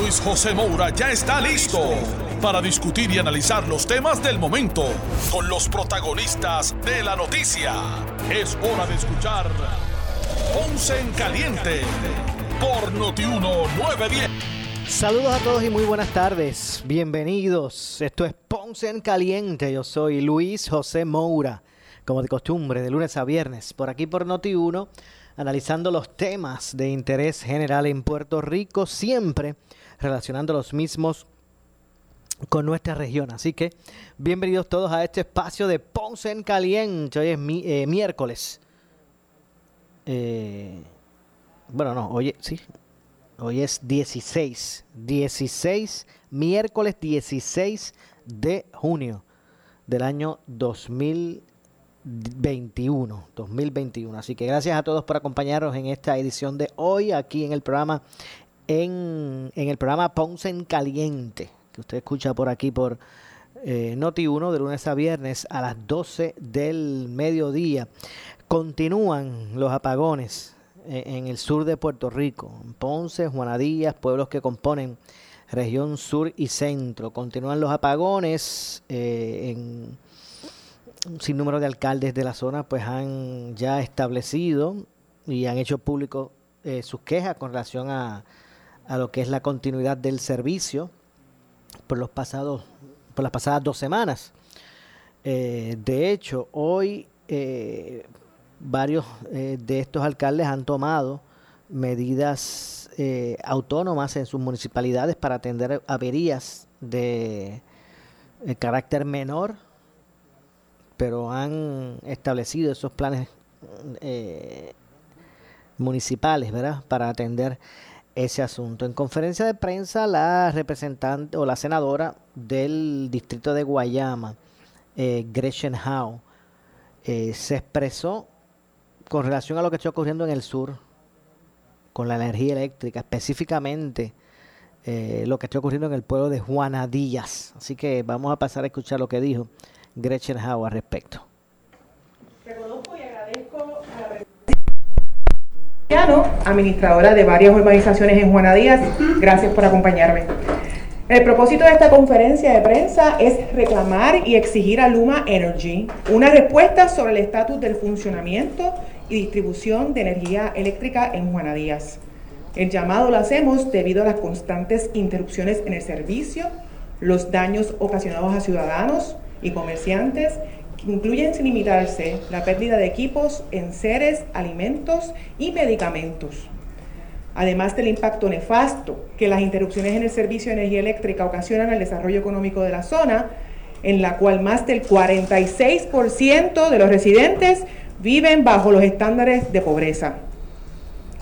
Luis José Moura ya está listo para discutir y analizar los temas del momento con los protagonistas de la noticia. Es hora de escuchar Ponce en Caliente por Notiuno 910. Saludos a todos y muy buenas tardes. Bienvenidos. Esto es Ponce en Caliente. Yo soy Luis José Moura, como de costumbre, de lunes a viernes, por aquí por Noti1, analizando los temas de interés general en Puerto Rico, siempre relacionando los mismos con nuestra región. Así que bienvenidos todos a este espacio de Ponce en Caliente. Hoy es eh, miércoles. Eh, bueno, no, oye, sí. Hoy es 16. 16, miércoles 16 de junio del año 2021. 2021. Así que gracias a todos por acompañarnos en esta edición de hoy aquí en el programa en, el programa Ponce en Caliente, que usted escucha por aquí por eh, Noti1 de lunes a viernes a las 12 del mediodía. Continúan los apagones eh, en el sur de Puerto Rico, Ponce, Juanadías, pueblos que componen región sur y centro. Continúan los apagones eh, en un sinnúmero de alcaldes de la zona pues han ya establecido y han hecho público sus quejas con relación a, a lo que es la continuidad del servicio por los pasados por las pasadas dos semanas. Eh, de hecho, hoy eh, varios eh, de estos alcaldes han tomado medidas autónomas en sus municipalidades para atender averías de carácter menor, pero han establecido esos planes municipales, ¿verdad? Para atender ese asunto. En conferencia de prensa, la representante o la senadora del distrito de Guayama, eh, Gretchen Howe, eh, se expresó con relación a lo que está ocurriendo en el sur con la energía eléctrica, específicamente eh, lo que está ocurriendo en el pueblo de Juanadillas. Así que vamos a pasar a escuchar lo que dijo Gretchen Howe al respecto. Administradora de varias urbanizaciones en Juana Díaz. Gracias por acompañarme. El propósito de esta conferencia de prensa es reclamar y exigir a Luma Energy una respuesta sobre el estatus del funcionamiento y distribución de energía eléctrica en Juana Díaz. El llamado lo hacemos debido a las constantes interrupciones en el servicio, los daños ocasionados a ciudadanos y comerciantes incluyen sin limitarse la pérdida de equipos, enseres, alimentos y medicamentos. Además del impacto nefasto que las interrupciones en el servicio de energía eléctrica ocasionan al desarrollo económico de la zona, en la cual más del 46% de los residentes viven bajo los estándares de pobreza.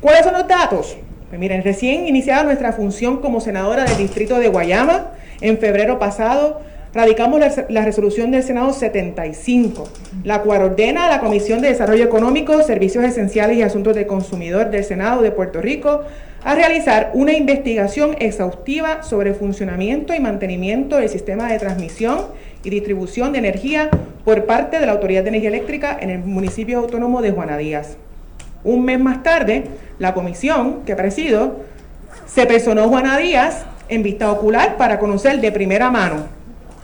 ¿Cuáles son los datos? Pues miren, recién iniciada nuestra función como senadora del distrito de Guayama, en febrero pasado radicamos la, resolución del Senado 75, la cual ordena a la Comisión de Desarrollo Económico, Servicios Esenciales y Asuntos del Consumidor del Senado de Puerto Rico a realizar una investigación exhaustiva sobre funcionamiento y mantenimiento del sistema de transmisión y distribución de energía por parte de la Autoridad de Energía Eléctrica en el municipio autónomo de Juana Díaz. Un mes más tarde, la comisión que presido se personó Juana Díaz en vista ocular para conocer de primera mano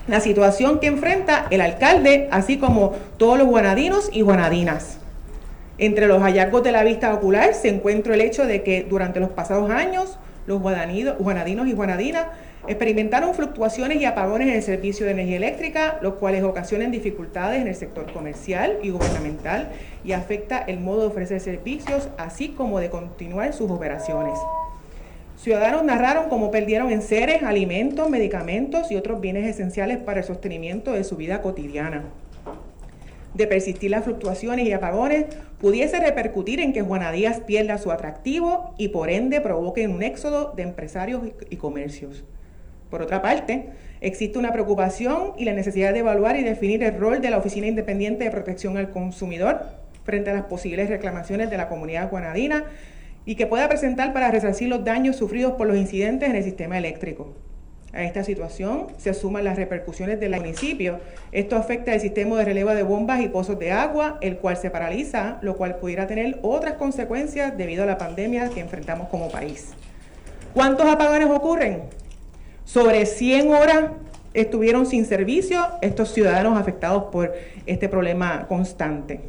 la situación que enfrenta el alcalde, así como todos los guanadinos y guanadinas. Entre los hallazgos de la vista ocular se encuentra el hecho de que durante los pasados años los guanadinos y guanadinas experimentaron fluctuaciones y apagones en el servicio de energía eléctrica, los cuales ocasionan dificultades en el sector comercial y gubernamental y afecta el modo de ofrecer servicios, así como de continuar sus operaciones. Ciudadanos narraron cómo perdieron enseres, alimentos, medicamentos y otros bienes esenciales para el sostenimiento de su vida cotidiana. De persistir las fluctuaciones y apagones, pudiese repercutir en que Juana Díaz pierda su atractivo y por ende provoque un éxodo de empresarios y comercios. Por otra parte, existe una preocupación y la necesidad de evaluar y definir el rol de la Oficina Independiente de Protección al Consumidor frente a las posibles reclamaciones de la comunidad guanadina y que pueda presentar para resarcir los daños sufridos por los incidentes en el sistema eléctrico. A esta situación se suman las repercusiones del municipio. Esto afecta el sistema de relevo de bombas y pozos de agua, el cual se paraliza, lo cual pudiera tener otras consecuencias debido a la pandemia que enfrentamos como país. ¿Cuántos apagones ocurren? Sobre 100 horas estuvieron sin servicio estos ciudadanos afectados por este problema constante.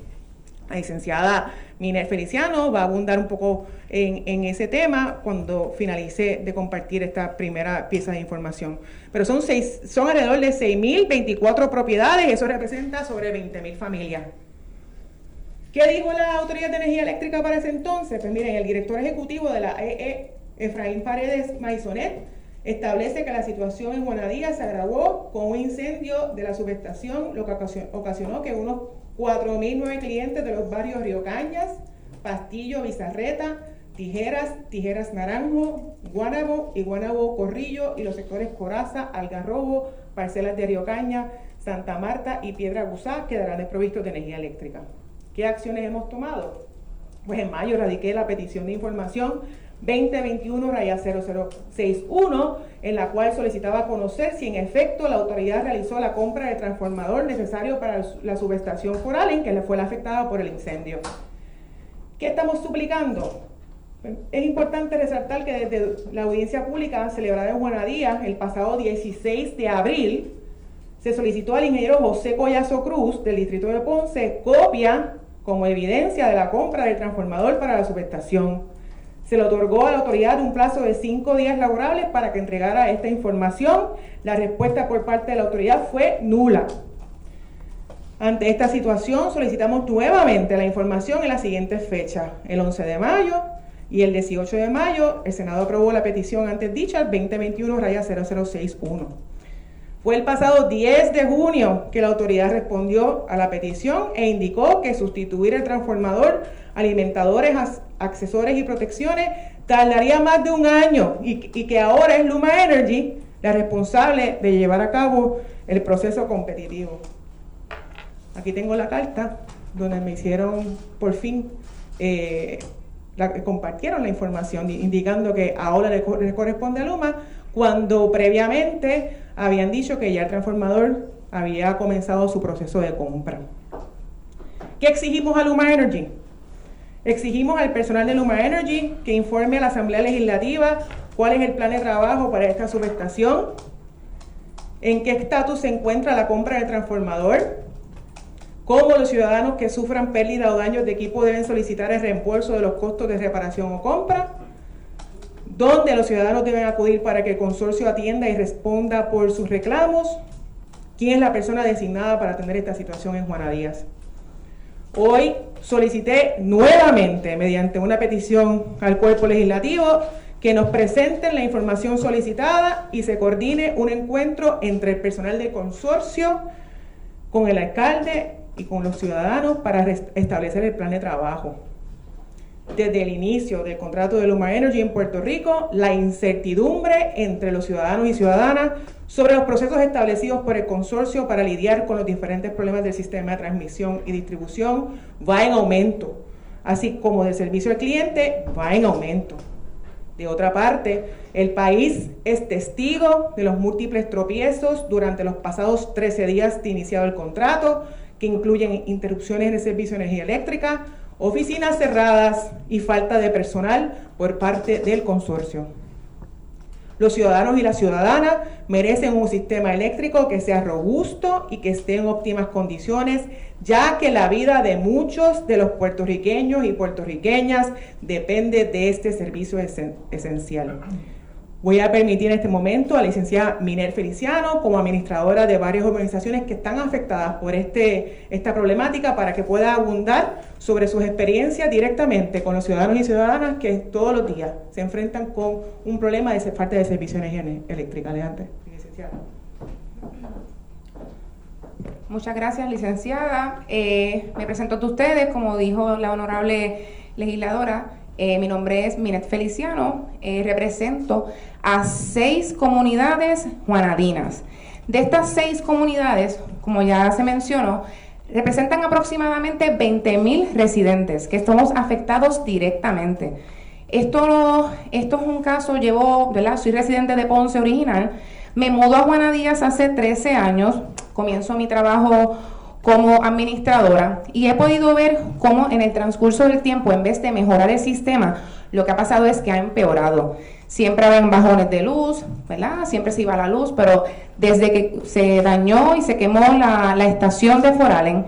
La licenciada Miner Feliciano va a abundar un poco en, ese tema cuando finalice de compartir esta primera pieza de información. Pero son, seis, son alrededor de 6.024 propiedades, eso representa sobre 20.000 familias. ¿Qué dijo la Autoridad de Energía Eléctrica para ese entonces? Pues miren, el director ejecutivo de la EE, Efraín Paredes Maisonet, establece que la situación en Juanadía se agravó con un incendio de la subestación, lo que ocasionó que unos 4.009 clientes de los barrios Río Cañas, Pastillo, Bizarreta, Tijeras, Tijeras Naranjo, Guanabo y Guanabo Corrillo y los sectores Coraza, Algarrobo, parcelas de Río Caña, Santa Marta y Piedra Gusá quedarán desprovistos de energía eléctrica. ¿Qué acciones hemos tomado? Pues en mayo radiqué la petición de información 2021-0061, en la cual solicitaba conocer si en efecto la autoridad realizó la compra de transformador necesario para la subestación Foral en que le fue la afectada por el incendio. ¿Qué estamos suplicando? Es importante resaltar que desde la audiencia pública celebrada en Juanadía el pasado 16 de abril, se solicitó al ingeniero José Collazo Cruz del distrito de Ponce copia como evidencia de la compra del transformador para la subestación se le otorgó a la autoridad un plazo de cinco días laborables para que entregara esta información. La respuesta por parte de la autoridad fue nula. Ante esta situación solicitamos nuevamente la información en las siguientes fechas. El 11 de mayo y el 18 de mayo el Senado aprobó la petición antes dicha, el 2021-0061. Fue el pasado 10 de junio que la autoridad respondió a la petición e indicó que sustituir el transformador alimentadores, accesorios y protecciones tardaría más de un año y, que ahora es Luma Energy la responsable de llevar a cabo el proceso competitivo. Aquí tengo la carta donde me hicieron por fin, eh, compartieron la información indicando que ahora le, le corresponde a Luma cuando previamente habían dicho que ya el transformador había comenzado su proceso de compra. ¿Qué exigimos a Luma Energy? Exigimos al personal de Luma Energy que informe a la Asamblea Legislativa cuál es el plan de trabajo para esta subestación, en qué estatus se encuentra la compra del transformador, cómo los ciudadanos que sufran pérdida o daños de equipo deben solicitar el reembolso de los costos de reparación o compra, dónde los ciudadanos deben acudir para que el consorcio atienda y responda por sus reclamos, quién es la persona designada para atender esta situación en Juana Díaz. Hoy solicité nuevamente, mediante una petición al cuerpo legislativo, que nos presenten la información solicitada y se coordine un encuentro entre el personal del consorcio, con el alcalde y con los ciudadanos para establecer el plan de trabajo desde el inicio del contrato de Luma Energy en Puerto Rico, la incertidumbre entre los ciudadanos y ciudadanas sobre los procesos establecidos por el consorcio para lidiar con los diferentes problemas del sistema de transmisión y distribución va en aumento, así como del servicio al cliente va en aumento. De otra parte, el país es testigo de los múltiples tropiezos durante los pasados 13 días de iniciado el contrato, que incluyen interrupciones en el servicio de energía eléctrica, oficinas cerradas y falta de personal por parte del consorcio. Los ciudadanos y las ciudadanas merecen un sistema eléctrico que sea robusto y que esté en óptimas condiciones, ya que la vida de muchos de los puertorriqueños y puertorriqueñas depende de este servicio esencial. Voy a permitir en este momento a la licenciada Miner Feliciano como administradora de varias organizaciones que están afectadas por este, esta problemática para que pueda abundar sobre sus experiencias directamente con los ciudadanos y ciudadanas que todos los días se enfrentan con un problema de falta de servicio de energía eléctrica. Adelante, licenciada. Muchas gracias, licenciada. Eh, me presento a ustedes, como dijo la honorable legisladora, Eh, mi nombre es Minet Feliciano, eh, represento a seis comunidades juanadinas. De estas seis comunidades, como ya se mencionó, representan aproximadamente 20.000 residentes que estamos afectados directamente. Esto, es un caso, llevo. Soy residente de Ponce original, me mudo a Juana Díaz hace 13 años, comienzo mi trabajo como administradora y he podido ver cómo en el transcurso del tiempo, en vez de mejorar el sistema, lo que ha pasado es que ha empeorado. Siempre había bajones de luz, ¿verdad? Siempre se iba la luz, pero desde que se dañó y se quemó la, estación de Foralen,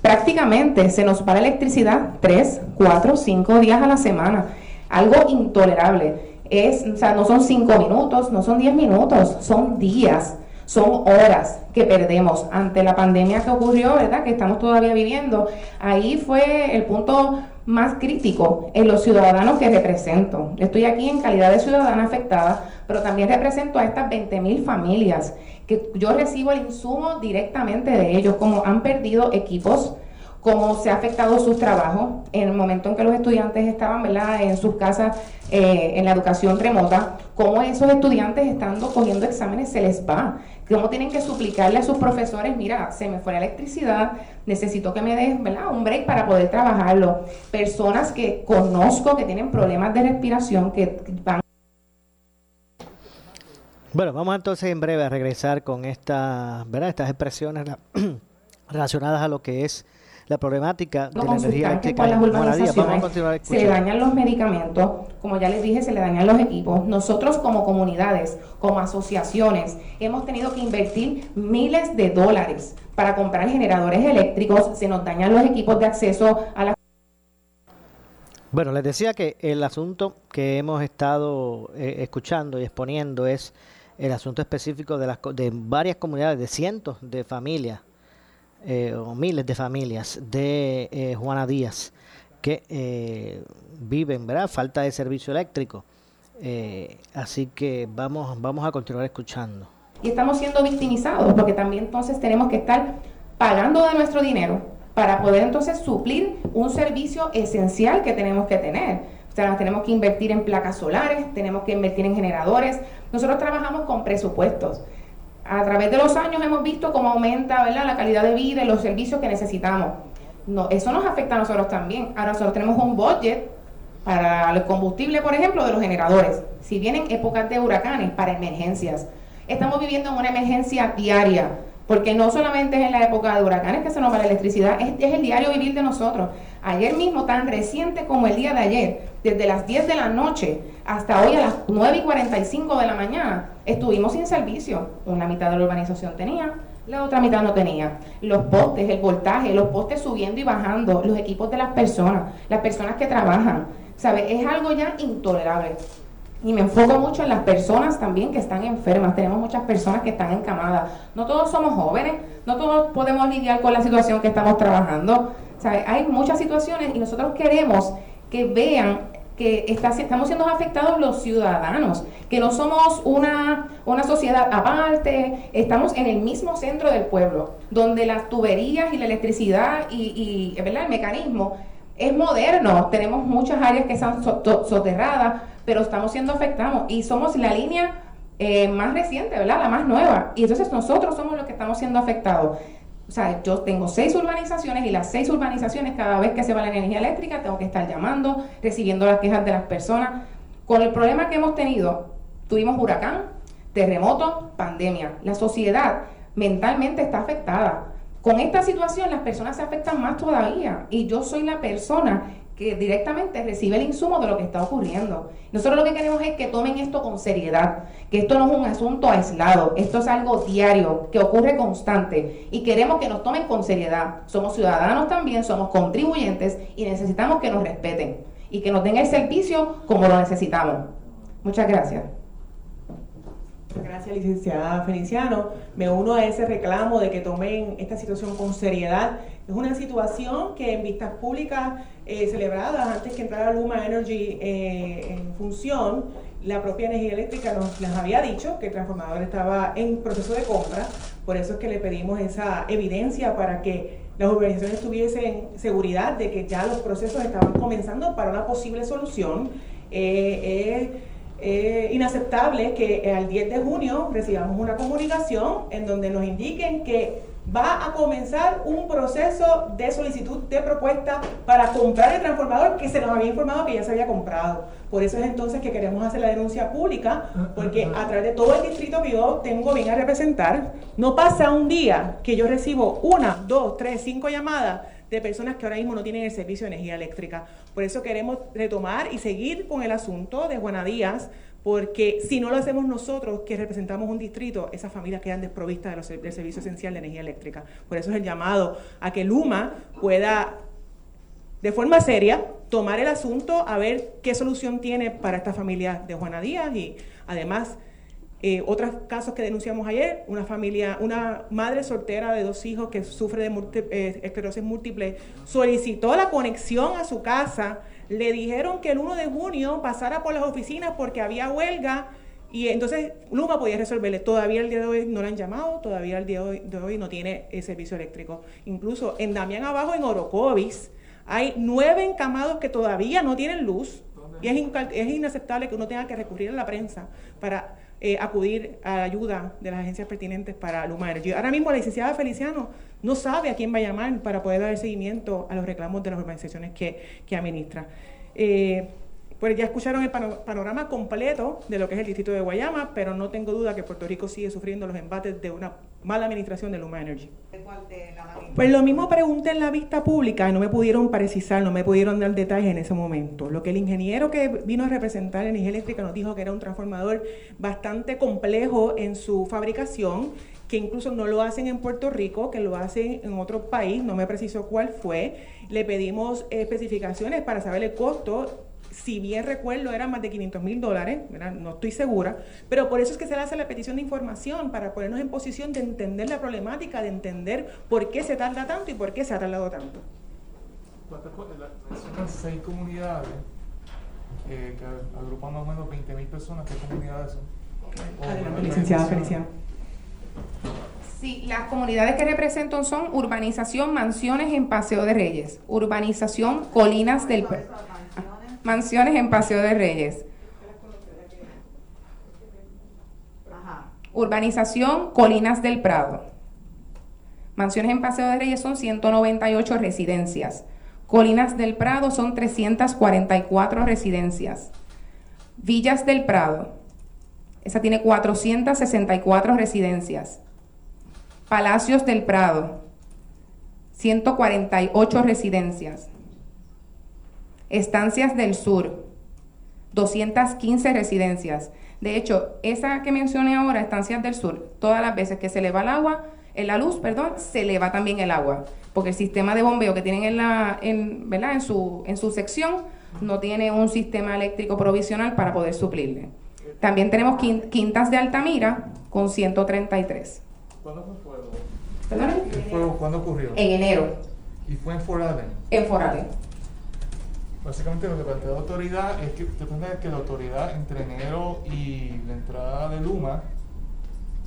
prácticamente se nos va la electricidad 3, 4, 5 días a la semana. Algo intolerable. Es, o sea, no son 5 minutos, no son 10 minutos, son días son horas que perdemos ante la pandemia que ocurrió, ¿verdad? Que estamos todavía viviendo. Ahí fue el punto más crítico en los ciudadanos que represento. Estoy aquí en calidad de ciudadana afectada, pero también represento a estas 20 mil familias que yo recibo el insumo directamente de ellos, como han perdido equipos, cómo se ha afectado sus trabajos en el momento en que los estudiantes estaban ¿verdad? en sus casas eh, en la educación remota, cómo esos estudiantes estando cogiendo exámenes se les va, cómo tienen que suplicarle a sus profesores, mira, se me fue la electricidad, necesito que me des ¿verdad? un break para poder trabajarlo. Personas que conozco que tienen problemas de respiración, que van... Bueno, vamos entonces en breve a regresar con esta, ¿verdad? estas expresiones relacionadas a lo que es la problemática de la energía eléctrica Se le dañan los medicamentos, como ya les dije, se le dañan los equipos. Nosotros como comunidades, como asociaciones, hemos tenido que invertir miles de dólares para comprar generadores eléctricos, se nos dañan los equipos de acceso a la... Bueno, les decía que el asunto que hemos estado eh, escuchando y exponiendo es el asunto específico de, las, de varias comunidades, de cientos de familias eh, o miles de familias de eh, Juana Díaz que eh, viven, ¿verdad? Falta de servicio eléctrico. así que vamos, vamos a continuar escuchando. Y estamos siendo victimizados porque también entonces tenemos que estar pagando de nuestro dinero para poder entonces suplir un servicio esencial que tenemos que tener. O sea, tenemos que invertir en placas solares, tenemos que invertir en generadores. Nosotros trabajamos con presupuestos a través de los años hemos visto cómo aumenta ¿verdad? la calidad de vida y los servicios que necesitamos. No, eso nos afecta a nosotros también. Ahora nosotros tenemos un budget para el combustible, por ejemplo, de los generadores. Si vienen épocas de huracanes, para emergencias. Estamos viviendo en una emergencia diaria, porque no solamente es en la época de huracanes que se nos va la electricidad, es, es el diario vivir de nosotros. Ayer mismo, tan reciente como el día de ayer, desde las 10 de la noche hasta hoy a las 9 y 45 de la mañana, estuvimos sin servicio. Una mitad de la urbanización tenía, la otra mitad no tenía. Los postes, el voltaje, los postes subiendo y bajando, los equipos de las personas, las personas que trabajan. ¿Sabe? Es algo ya intolerable. Y me enfoco mucho en las personas también que están enfermas. Tenemos muchas personas que están encamadas. No todos somos jóvenes, no todos podemos lidiar con la situación que estamos trabajando. ¿Sabe? Hay muchas situaciones y nosotros queremos que vean que estamos siendo afectados los ciudadanos, que no somos una, una sociedad aparte, estamos en el mismo centro del pueblo, donde las tuberías y la electricidad y el mecanismo es moderno, tenemos muchas áreas que están soterradas, pero estamos siendo afectados y somos la línea eh, más reciente, ¿verdad? La más nueva. Y entonces nosotros somos los que estamos siendo afectados. O sea, yo tengo seis urbanizaciones y las seis urbanizaciones, cada vez que se va la energía eléctrica, tengo que estar llamando, recibiendo las quejas de las personas. Con el problema que hemos tenido, tuvimos huracán, terremoto, pandemia. La sociedad mentalmente está afectada. Con esta situación las personas se afectan más todavía y yo soy la persona que directamente recibe el insumo de lo que está ocurriendo. Nosotros lo que queremos es que tomen esto con seriedad, que esto no es un asunto aislado, esto es algo diario, que ocurre constante y queremos que nos tomen con seriedad. Somos ciudadanos también, somos contribuyentes y necesitamos que nos respeten y que nos den el servicio como lo necesitamos. Muchas gracias. Gracias, licenciada Feliciano. Me uno a ese reclamo de que tomen esta situación con seriedad. Es una situación que en vistas públicas eh, celebradas antes que entrara Luma Energy eh, en función, la propia energía eléctrica nos les había dicho que el transformador estaba en proceso de compra. Por eso es que le pedimos esa evidencia para que las organizaciones tuviesen seguridad de que ya los procesos estaban comenzando para una posible solución. Eh, es inaceptable que al 10 de junio recibamos una comunicación en donde nos indiquen que va a comenzar un proceso de solicitud de propuesta para comprar el transformador que se nos había informado que ya se había comprado. Por eso es entonces que queremos hacer la denuncia pública, porque a través de todo el distrito que yo tengo bien a representar, no pasa un día que yo recibo una, dos, tres, cinco llamadas de personas que ahora mismo no tienen el servicio de energía eléctrica. Por eso queremos retomar y seguir con el asunto de Juana Díaz, porque si no lo hacemos nosotros, que representamos un distrito, esas familias quedan desprovistas del servicio esencial de energía eléctrica. Por eso es el llamado a que Luma pueda, de forma seria, tomar el asunto, a ver qué solución tiene para esta familia de Juana Díaz y además eh, otros casos que denunciamos ayer, una familia, una madre soltera de dos hijos que sufre de eh, esclerosis múltiple, solicitó la conexión a su casa le dijeron que el 1 de junio pasara por las oficinas porque había huelga y entonces Luma podía resolverle. Todavía el día de hoy no le han llamado, todavía el día de hoy, no tiene el servicio eléctrico. Incluso en Damián Abajo, en Orocovis, hay nueve encamados que todavía no tienen luz y es, es inaceptable que uno tenga que recurrir a la prensa para eh, acudir a la ayuda de las agencias pertinentes para Luma Energy. Ahora mismo la licenciada Feliciano no sabe a quién va a llamar para poder dar seguimiento a los reclamos de las organizaciones que, que administra. Eh, pues ya escucharon el panorama completo de lo que es el distrito de Guayama, pero no tengo duda que Puerto Rico sigue sufriendo los embates de una mala administración de Luma Energy. Pues lo mismo pregunté en la vista pública y no me pudieron precisar, no me pudieron dar detalles en ese momento. Lo que el ingeniero que vino a representar energía eléctrica nos dijo que era un transformador bastante complejo en su fabricación que incluso no lo hacen en Puerto Rico, que lo hacen en otro país, no me precisó cuál fue. Le pedimos especificaciones para saber el costo. Si bien recuerdo, eran más de 500 mil dólares, no estoy segura, pero por eso es que se le hace la petición de información, para ponernos en posición de entender la problemática, de entender por qué se tarda tanto y por qué se ha tardado tanto. Mencionan seis comunidades eh, que agrupan más o menos 20 mil personas. ¿Qué comunidades son? Adelante, licenciada Feliciano. Sí, las comunidades que representan son Urbanización Mansiones en Paseo de Reyes, Urbanización Colinas del Mansiones en Paseo de Reyes. Urbanización Colinas del Prado. Mansiones en Paseo de Reyes son 198 residencias. Colinas del Prado son 344 residencias. Villas del Prado. Esa tiene 464 residencias. Palacios del Prado, 148 residencias. Estancias del Sur, 215 residencias. De hecho, esa que mencioné ahora, Estancias del Sur, todas las veces que se le va el agua, en la luz, perdón, se le va también el agua, porque el sistema de bombeo que tienen en la, en, ¿verdad? En su, en su sección no tiene un sistema eléctrico provisional para poder suplirle. También tenemos Quintas de Altamira con 133. ¿Cuándo fue fuego? ¿Perdón? ¿El fuego cuándo ocurrió? En enero. ¿Y fue en Forale? En Forale. Básicamente lo que plantea la autoridad es que depende de que la autoridad entre enero y la entrada de Luma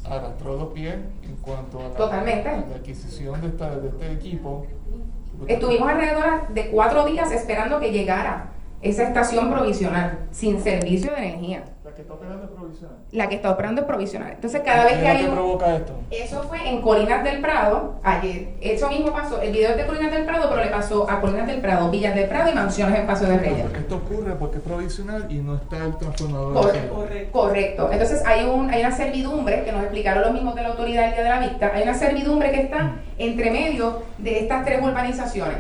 arrastró los pies en cuanto a la, adquisición de, esta, de este equipo. Estuvimos alrededor de cuatro días esperando que llegara esa estación provisional sin servicio de energía. La que está operando es provisional. La que está operando es provisional. Entonces, cada vez que hay. ¿Qué provoca esto? Eso fue en Colinas del Prado, ayer. Eso mismo pasó. El video es de Colinas del Prado, pero le pasó a Colinas del Prado, Villas del Prado y Mansiones en Paso de Reyes. Esto ocurre porque es provisional y no está el transformador. Correcto. Correcto. Entonces, hay, un, hay una servidumbre que nos explicaron los mismos de la autoridad el día de la vista. Hay una servidumbre que está entre medio de estas tres urbanizaciones.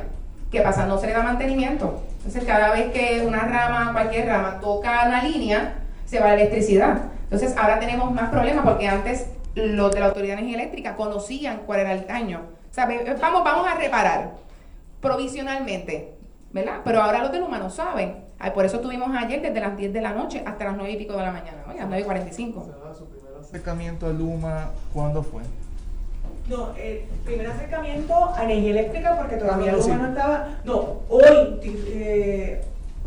¿Qué pasa? No se le da mantenimiento. Entonces, cada vez que una rama, cualquier rama, toca una línea, se va la electricidad. Entonces, ahora tenemos más problemas porque antes los de la Autoridad de Energía Eléctrica conocían cuál era el daño. O sea, vamos, vamos a reparar provisionalmente, ¿verdad? Pero ahora los de Luma no saben. Por eso tuvimos ayer desde las 10 de la noche hasta las 9 y pico de la mañana, ¿no? las 9 y 45. ¿Su primer acercamiento a Luma cuándo fue? No, el primer acercamiento a energía eléctrica porque todavía Luma no estaba. No, hoy, eh,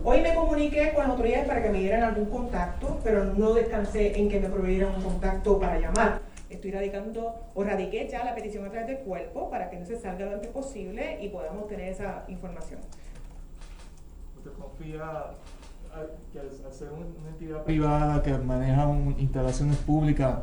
hoy me comuniqué con las autoridades para que me dieran algún contacto, pero no descansé en que me proveyeran un contacto para llamar. estoy radicando o radiqué ya la petición a través del cuerpo para que no se salga lo antes posible y podamos tener esa información. ¿Usted confía que al ser una entidad privada que maneja instalaciones públicas,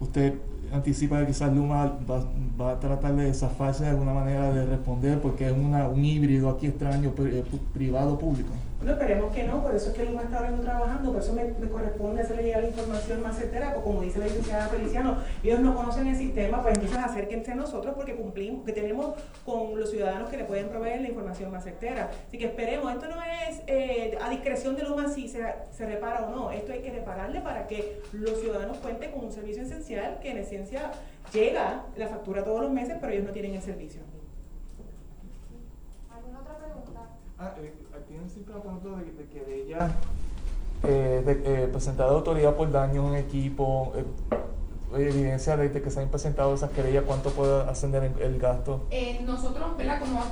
usted anticipa que quizás Luma va, a tratar de zafarse de alguna manera de responder porque es una, un híbrido aquí extraño eh, privado-público? No, esperemos que no, por eso es que Luma está ahora trabajando, por eso me, corresponde hacerle llegar la información más certera, como dice la licenciada Feliciano, ellos no conocen el sistema, pues entonces acérquense a nosotros porque cumplimos, que tenemos con los ciudadanos que le pueden proveer la información más certera. Así que esperemos, esto no es eh, a discreción de Luma si se, se repara o no, esto hay que repararle para que los ciudadanos cuenten con un servicio esencial que en ciencia llega la factura todos los meses, pero ellos no tienen el servicio. ¿Alguna otra pregunta? Ah, eh, tienen siempre punto de, de que ella eh, de, eh, presentada autoridad por daño en equipo, eh, evidencia de que se han presentado esas querellas, ¿cuánto puede ascender el, gasto? Eh, nosotros, ¿verdad? Como,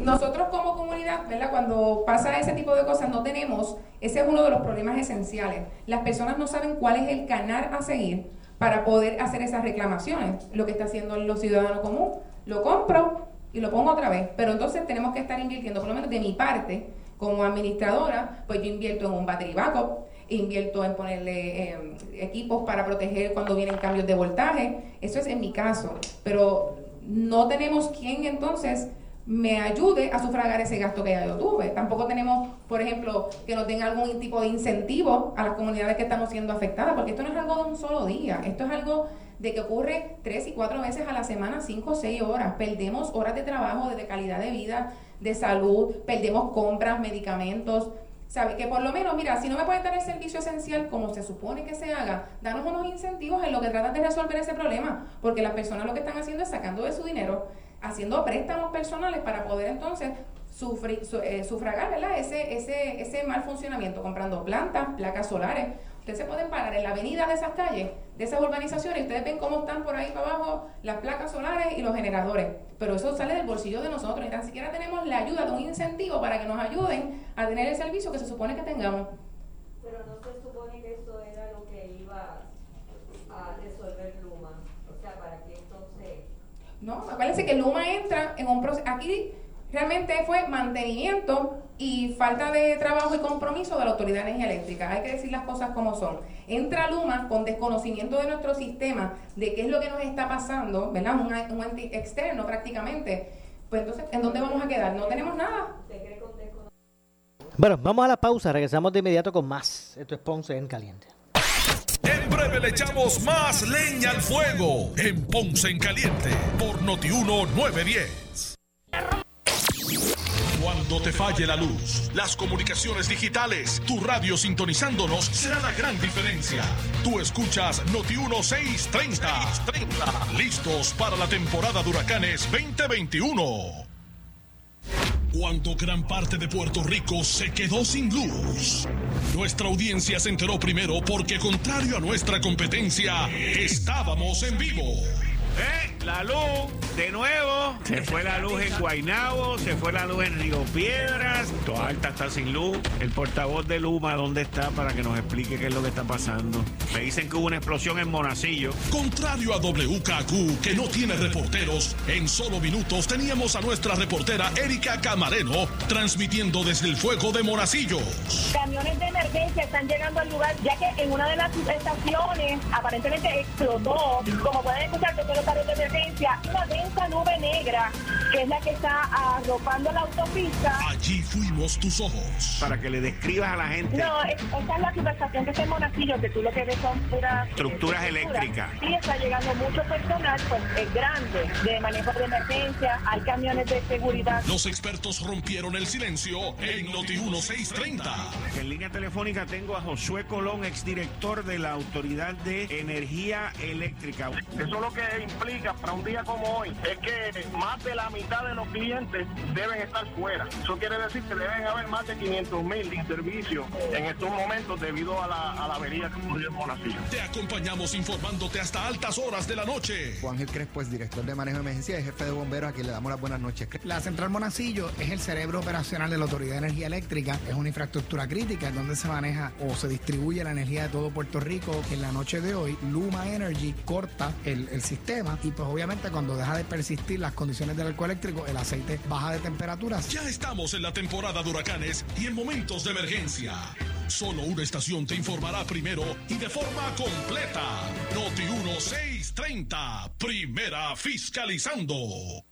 nosotros como comunidad, ¿verdad? Cuando pasa ese tipo de cosas, no tenemos, ese es uno de los problemas esenciales. Las personas no saben cuál es el canal a seguir para poder hacer esas reclamaciones. Lo que está haciendo los ciudadanos común, lo compro, y lo pongo otra vez. Pero entonces tenemos que estar invirtiendo, por lo menos de mi parte, como administradora, pues yo invierto en un battery backup, invierto en ponerle em, equipos para proteger cuando vienen cambios de voltaje. Eso es en mi caso. Pero no tenemos quien entonces me ayude a sufragar ese gasto que ya yo tuve. Tampoco tenemos, por ejemplo, que nos den algún tipo de incentivo a las comunidades que estamos siendo afectadas, porque esto no es algo de un solo día, esto es algo de que ocurre tres y cuatro veces a la semana, cinco o seis horas. Perdemos horas de trabajo, de calidad de vida, de salud, perdemos compras, medicamentos. ¿Sabe? Que por lo menos, mira, si no me pueden dar el servicio esencial como se supone que se haga, danos unos incentivos en lo que tratan de resolver ese problema, porque las personas lo que están haciendo es sacando de su dinero, haciendo préstamos personales para poder entonces sufrir, eh, sufragar ¿verdad? Ese, ese, ese mal funcionamiento, comprando plantas, placas solares. Ustedes se pueden parar en la avenida de esas calles, de esas urbanizaciones, y ustedes ven cómo están por ahí para abajo las placas solares y los generadores. Pero eso sale del bolsillo de nosotros, ni tan siquiera tenemos la ayuda de un incentivo para que nos ayuden a tener el servicio que se supone que tengamos. Pero no se supone que esto era lo que iba a resolver Luma. O sea, para que entonces... No, acuérdense que Luma entra en un proceso. Aquí realmente fue mantenimiento y falta de trabajo y compromiso de la Autoridad de Energía Eléctrica. Hay que decir las cosas como son. Entra Luma con desconocimiento de nuestro sistema, de qué es lo que nos está pasando, ¿verdad? Un, un ente externo prácticamente. Pues entonces, ¿en dónde vamos a quedar? No tenemos nada. Bueno, vamos a la pausa, regresamos de inmediato con más. Esto es Ponce en Caliente. En breve le echamos más leña al fuego en Ponce en Caliente por Notiuno 910. Cuando te falle la luz, las comunicaciones digitales, tu radio sintonizándonos será la gran diferencia. Tú escuchas Noti 1630. Listos para la temporada de huracanes 2021. Cuando gran parte de Puerto Rico se quedó sin luz. Nuestra audiencia se enteró primero porque, contrario a nuestra competencia, estábamos en vivo. ¡Eh! La luz, de nuevo. Se fue la luz en Guainabo, se fue la luz en Río Piedras. Toda Alta está sin luz. El portavoz de Luma, ¿dónde está? Para que nos explique qué es lo que está pasando. Me dicen que hubo una explosión en Monacillo. Contrario a WKQ, que no tiene reporteros, en solo minutos teníamos a nuestra reportera Erika Camareno transmitiendo desde el fuego de Monacillos. Camiones de emergencia están llegando al lugar, ya que en una de las estaciones aparentemente explotó. Como pueden escuchar, que de nube negra que es la que está arropando la autopista. Allí fuimos tus ojos. Para que le describas a la gente. No, esta es la situación que está en Monacillo, que tú lo que ves son puras... Estructuras eléctricas. Sí, está llegando mucho personal, pues es grande, de manejo de emergencia, hay camiones de seguridad. Los expertos rompieron el silencio en Noti 1630. En línea telefónica tengo a Josué Colón, exdirector de la Autoridad de Energía Eléctrica. Eso es lo que implica para un día como hoy es que más de la mitad de los clientes deben estar fuera. Eso quiere decir que deben haber más de 500 mil sin servicio en estos momentos debido a la, a la avería que ocurrió en Monacillo. Te acompañamos informándote hasta altas horas de la noche. Juan Gil Crespo es director de manejo de emergencia y jefe de bomberos a quien le damos las buenas noches. La Central Monacillo es el cerebro operacional de la Autoridad de Energía Eléctrica. Es una infraestructura crítica en donde se maneja o se distribuye la energía de todo Puerto Rico. En la noche de hoy, Luma Energy corta el, el sistema y pues obviamente cuando deja de persistir las condiciones del arco eléctrico, el aceite baja de temperaturas. Ya estamos en la temporada de huracanes y en momentos de emergencia. Solo una estación te informará primero y de forma completa. Noti 1630, primera fiscalizando.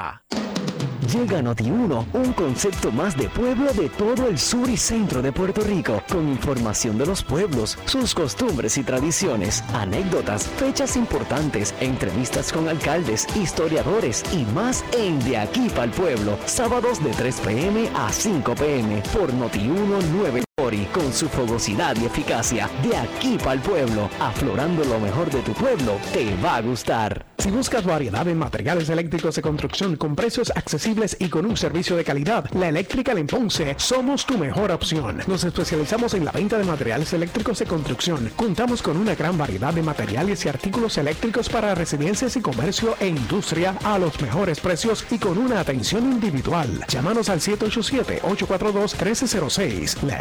Llega a Noti1, un concepto más de pueblo de todo el sur y centro de Puerto Rico, con información de los pueblos, sus costumbres y tradiciones, anécdotas, fechas importantes, entrevistas con alcaldes, historiadores y más en De aquí para el pueblo, sábados de 3 pm a 5 pm por Noti1 9 Ori, con su fogosidad y eficacia, de aquí para el pueblo, aflorando lo mejor de tu pueblo, te va a gustar. Si buscas variedad en materiales eléctricos de construcción con precios accesibles y con un servicio de calidad, la Eléctrica en somos tu mejor opción. Nos especializamos en la venta de materiales eléctricos de construcción. Contamos con una gran variedad de materiales y artículos eléctricos para residencias y comercio e industria a los mejores precios y con una atención individual. Llámanos al 787-842-1306. La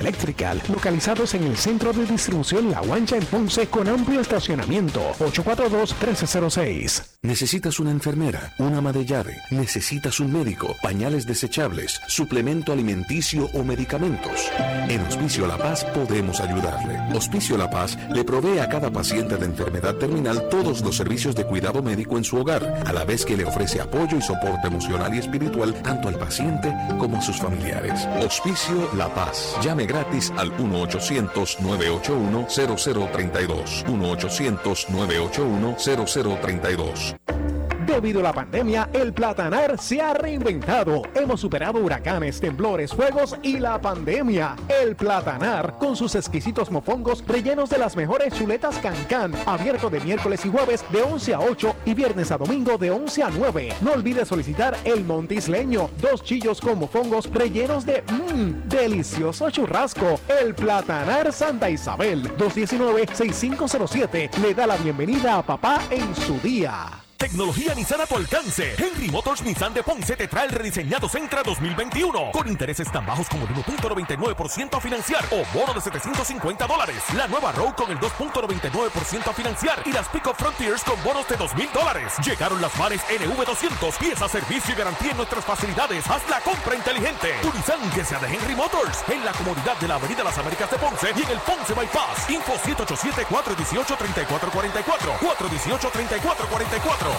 Localizados en el centro de distribución La Guancha en Ponce con amplio estacionamiento. 842-1306. Necesitas una enfermera, una ama de llave, necesitas un médico, pañales desechables, suplemento alimenticio o medicamentos. En Hospicio La Paz podemos ayudarle. Hospicio La Paz le provee a cada paciente de enfermedad terminal todos los servicios de cuidado médico en su hogar, a la vez que le ofrece apoyo y soporte emocional y espiritual tanto al paciente como a sus familiares. Hospicio La Paz. Llame gratis al 1-800-981-0032. 1-800-981-0032. Debido a la pandemia, el platanar se ha reinventado. Hemos superado huracanes, temblores, fuegos y la pandemia. El platanar, con sus exquisitos mofongos rellenos de las mejores chuletas cancán, abierto de miércoles y jueves de 11 a 8 y viernes a domingo de 11 a 9. No olvides solicitar el montisleño, dos chillos con mofongos rellenos de mmm, delicioso churrasco. El platanar Santa Isabel, 219-6507, le da la bienvenida a papá en su día. Tecnología Nissan a tu alcance. Henry Motors Nissan de Ponce te trae el rediseñado Sentra 2021 con intereses tan bajos como el 1.99% a financiar o bono de 750 dólares. La nueva Rogue con el 2.99% a financiar y las Pico Frontiers con bonos de 2.000 dólares. Llegaron las mares NV200, pieza, servicio y garantía en nuestras facilidades. Haz la compra inteligente. Tu Nissan que sea de Henry Motors en la comodidad de la Avenida Las Américas de Ponce y en el Ponce Bypass. Info 787-418-3444. 418-3444.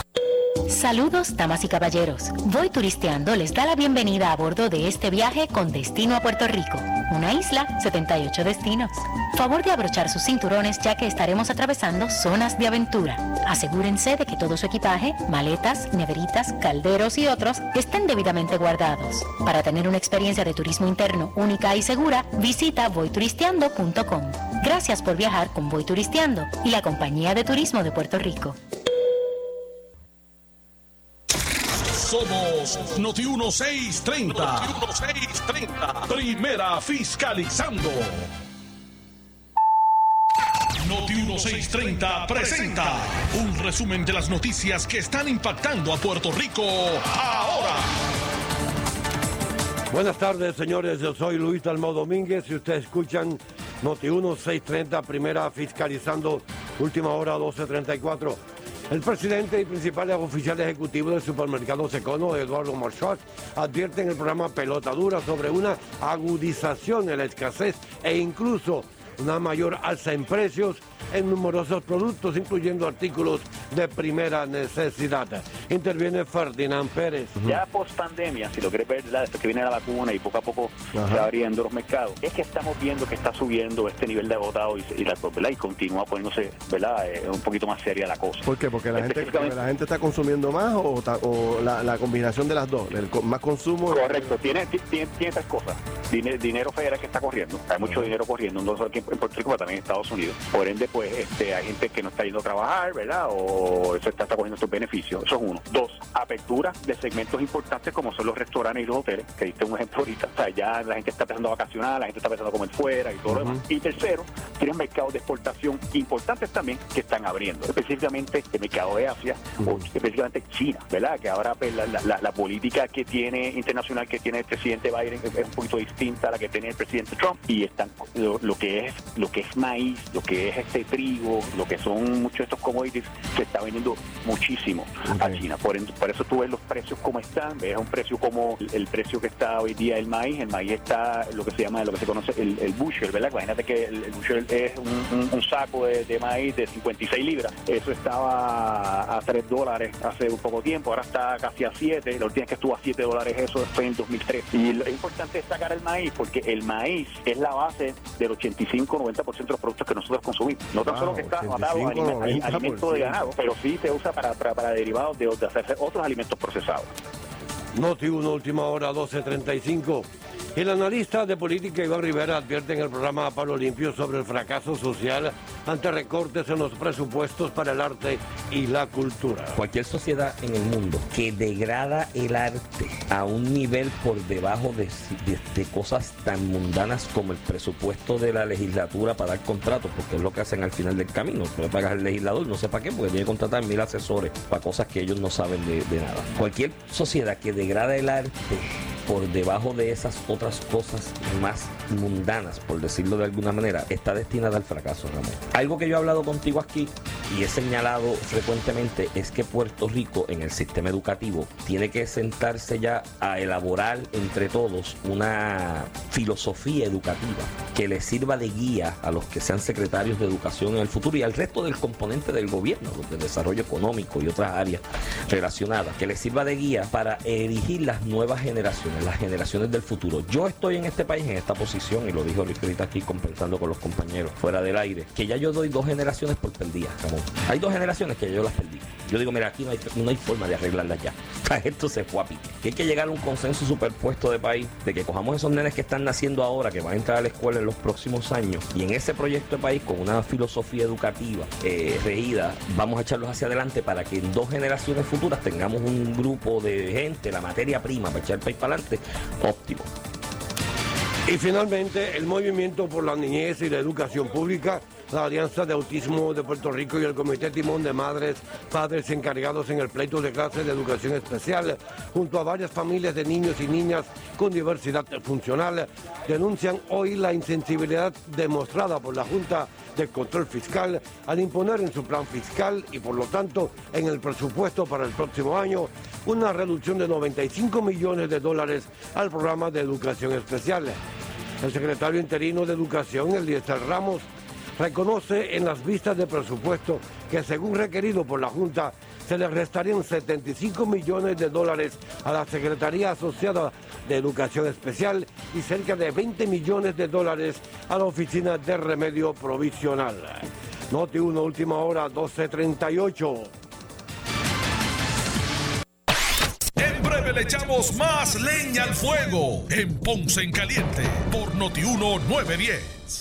Saludos, damas y caballeros. Voy Turisteando les da la bienvenida a bordo de este viaje con destino a Puerto Rico, una isla, 78 destinos. Favor de abrochar sus cinturones ya que estaremos atravesando zonas de aventura. Asegúrense de que todo su equipaje, maletas, neveritas, calderos y otros estén debidamente guardados. Para tener una experiencia de turismo interno única y segura, visita voyturisteando.com. Gracias por viajar con Voy Turisteando y la Compañía de Turismo de Puerto Rico. Somos Noti 1630. Noti 1630. Primera fiscalizando. Noti 630 presenta un resumen de las noticias que están impactando a Puerto Rico ahora. Buenas tardes, señores. Yo soy Luis Dalmau Domínguez y ustedes escuchan Noti 1 630, primera fiscalizando, última hora 1234. El presidente y principales oficiales ejecutivos del supermercado Secono, Eduardo Marchot, advierten en el programa Pelota Dura sobre una agudización en la escasez e incluso una mayor alza en precios en numerosos productos, incluyendo artículos de primera necesidad. Interviene Ferdinand Pérez. Ya post pandemia, si lo quieres ver, después que viene la vacuna y poco a poco se va abriendo los mercados, es que estamos viendo que está subiendo este nivel de agotado y, y, la, ¿verdad? y continúa poniéndose ¿verdad? Eh, un poquito más seria la cosa. ¿Por qué? Porque la, gente, la gente está consumiendo más o, ta- o la, la combinación de las dos, el más consumo. Correcto, tiene, ti- tiene, tiene tres cosas. Dine- dinero federal que está corriendo, hay mucho dinero corriendo, no solo aquí en Puerto Rico, pero también en Estados Unidos. Por ende, pues este, hay gente que no está yendo a trabajar, ¿verdad? O se está, está cogiendo estos beneficios. Eso es uno. Dos, apertura de segmentos importantes como son los restaurantes y los hoteles, que diste un ejemplo ahorita. O sea, ya la gente está empezando a vacacionar, la gente está empezando a comer fuera y todo lo demás. Y tercero, tienes mercados de exportación importantes también que están abriendo, específicamente el mercado de Asia o específicamente China, ¿verdad? Que ahora pues, la, la- la política que tiene internacional que tiene el presidente Biden es es un poquito distinta a la que tiene el presidente Trump y están lo, lo que es lo que es maíz, lo que es este trigo, lo que son muchos de estos commodities se está vendiendo muchísimo a China. Por, eso tú ves los precios como están, ves un precio como el, el precio que está hoy día el maíz, el maíz está lo que se llama, lo que se conoce el, el bushel, ¿verdad? Imagínate que el, el bushel es un, un- un saco de, de maíz de 56 libras. Eso estaba a 3 dólares hace un poco tiempo, ahora está casi a 7. La última vez que estuvo a 7 dólares eso fue en 2003. Y lo- es importante destacar el maíz porque el maíz es la base del 85-90% de los productos que nosotros consumimos. No tan Wow, solo que está atado a 85, aliment- a- alimento de 90%. ganado, pero sí se usa para, para, para derivados de, de hacer otros alimentos procesados. Noti 1, última hora 12.35. El analista de política Iván Rivera advierte en el programa Palo Limpio sobre el fracaso social ante recortes en los presupuestos para el arte y la cultura. Cualquier sociedad en el mundo que degrada el arte a un nivel por debajo de, de- de cosas tan mundanas como el presupuesto de la legislatura para dar contratos, porque es lo que hacen al final del camino. Tú le pagas al legislador, no sé para qué, porque tiene que contratar mil asesores para cosas que ellos no saben de, de nada. Cualquier sociedad que degrada el arte por debajo de esas otras cosas más mundanas, por decirlo de alguna manera, está destinada al fracaso, Ramón. Algo que yo he hablado contigo aquí y he señalado frecuentemente es que Puerto Rico en el sistema educativo tiene que sentarse ya a elaborar entre todos una filosofía educativa que le sirva de guía a los que sean secretarios de educación en el futuro y al resto del componente del gobierno, de desarrollo económico y otras áreas relacionadas, que les sirva de guía para erigir las nuevas generaciones, las generaciones del futuro. Yo estoy en este país en esta posición y lo dijo ahorita aquí compensando con los compañeros fuera del aire, que ya yo doy dos generaciones por perdidas, Ramón. Hay dos generaciones que yo las perdí. Yo digo, mira, aquí no hay, no hay forma de arreglarlas ya. Esto se fue a pique. Que hay que llegar a un consenso superpuesto de país de que cojamos esos nenes que están naciendo ahora, que van a entrar a la escuela en los próximos años, y en ese proyecto de país, con una filosofía educativa eh, regida, vamos a echarlos hacia adelante para que en dos generaciones futuras tengamos un grupo de gente, la materia prima para echar el país para adelante, óptimo. Y finalmente, el Movimiento por la Niñez y la Educación Pública, la Alianza de Autismo de Puerto Rico y el Comité Timón de Madres, Padres encargados en el pleito de clases de educación especial, junto a varias familias de niños y niñas con diversidad funcional, denuncian hoy la insensibilidad demostrada por la Junta de Control Fiscal al imponer en su plan fiscal y por lo tanto en el presupuesto para el próximo año una reducción de 95 millones de dólares al programa de educación especial. El secretario interino de Educación, Eliezer Ramos, reconoce en las vistas de presupuesto que según requerido por la Junta se le restarían 75 millones de dólares a la Secretaría Asociada de Educación Especial y cerca de 20 millones de dólares a la Oficina de Remedio Provisional. Noti 1, última hora, 12.38. En breve le echamos más leña al fuego en Ponce en Caliente por Noti 1910.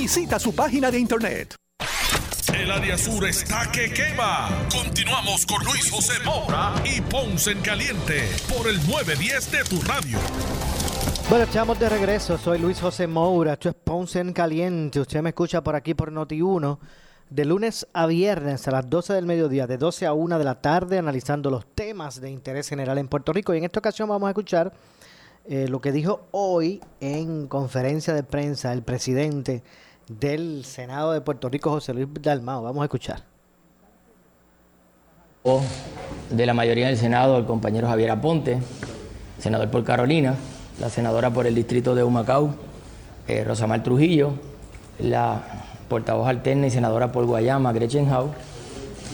Visita su página de internet. El área sur está que quema. Continuamos con Luis José Moura y Ponce en Caliente por el 910 de tu radio. Bueno, estamos de regreso. Soy Luis José Moura. Esto es Ponce en Caliente. Usted me escucha por aquí por Noti1 de lunes a viernes a las 12 del mediodía, de 12 a 1 de la tarde, analizando los temas de interés general en Puerto Rico. Y en esta ocasión vamos a escuchar eh, lo que dijo hoy en conferencia de prensa el presidente del Senado de Puerto Rico, José Luis Dalmao. Vamos a escuchar. De la mayoría del Senado, el compañero Javier Aponte, senador por Carolina, la senadora por el distrito de Humacao, eh, Rosamar Trujillo, la portavoz alterna y senadora por Guayama, Gretchen Howe,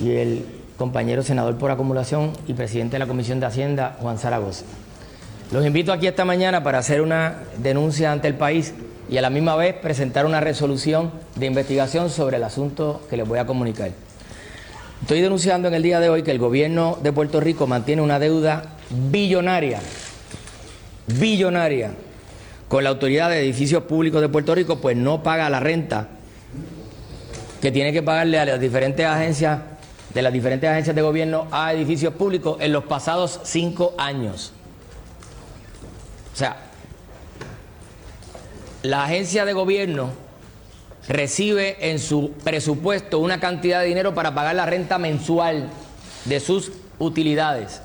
y el compañero senador por acumulación y presidente de la Comisión de Hacienda, Juan Zaragoza. Los invito aquí esta mañana para hacer una denuncia ante el país y a la misma vez presentar una resolución de investigación sobre el asunto que les voy a comunicar. Estoy denunciando en el día de hoy que el gobierno de Puerto Rico mantiene una deuda billonaria, billonaria, con la Autoridad de Edificios Públicos de Puerto Rico, pues no paga la renta que tiene que pagarle a las diferentes agencias, de las diferentes agencias de gobierno a edificios públicos en los pasados cinco años. O sea, la agencia de gobierno recibe en su presupuesto una cantidad de dinero para pagar la renta mensual de sus utilidades.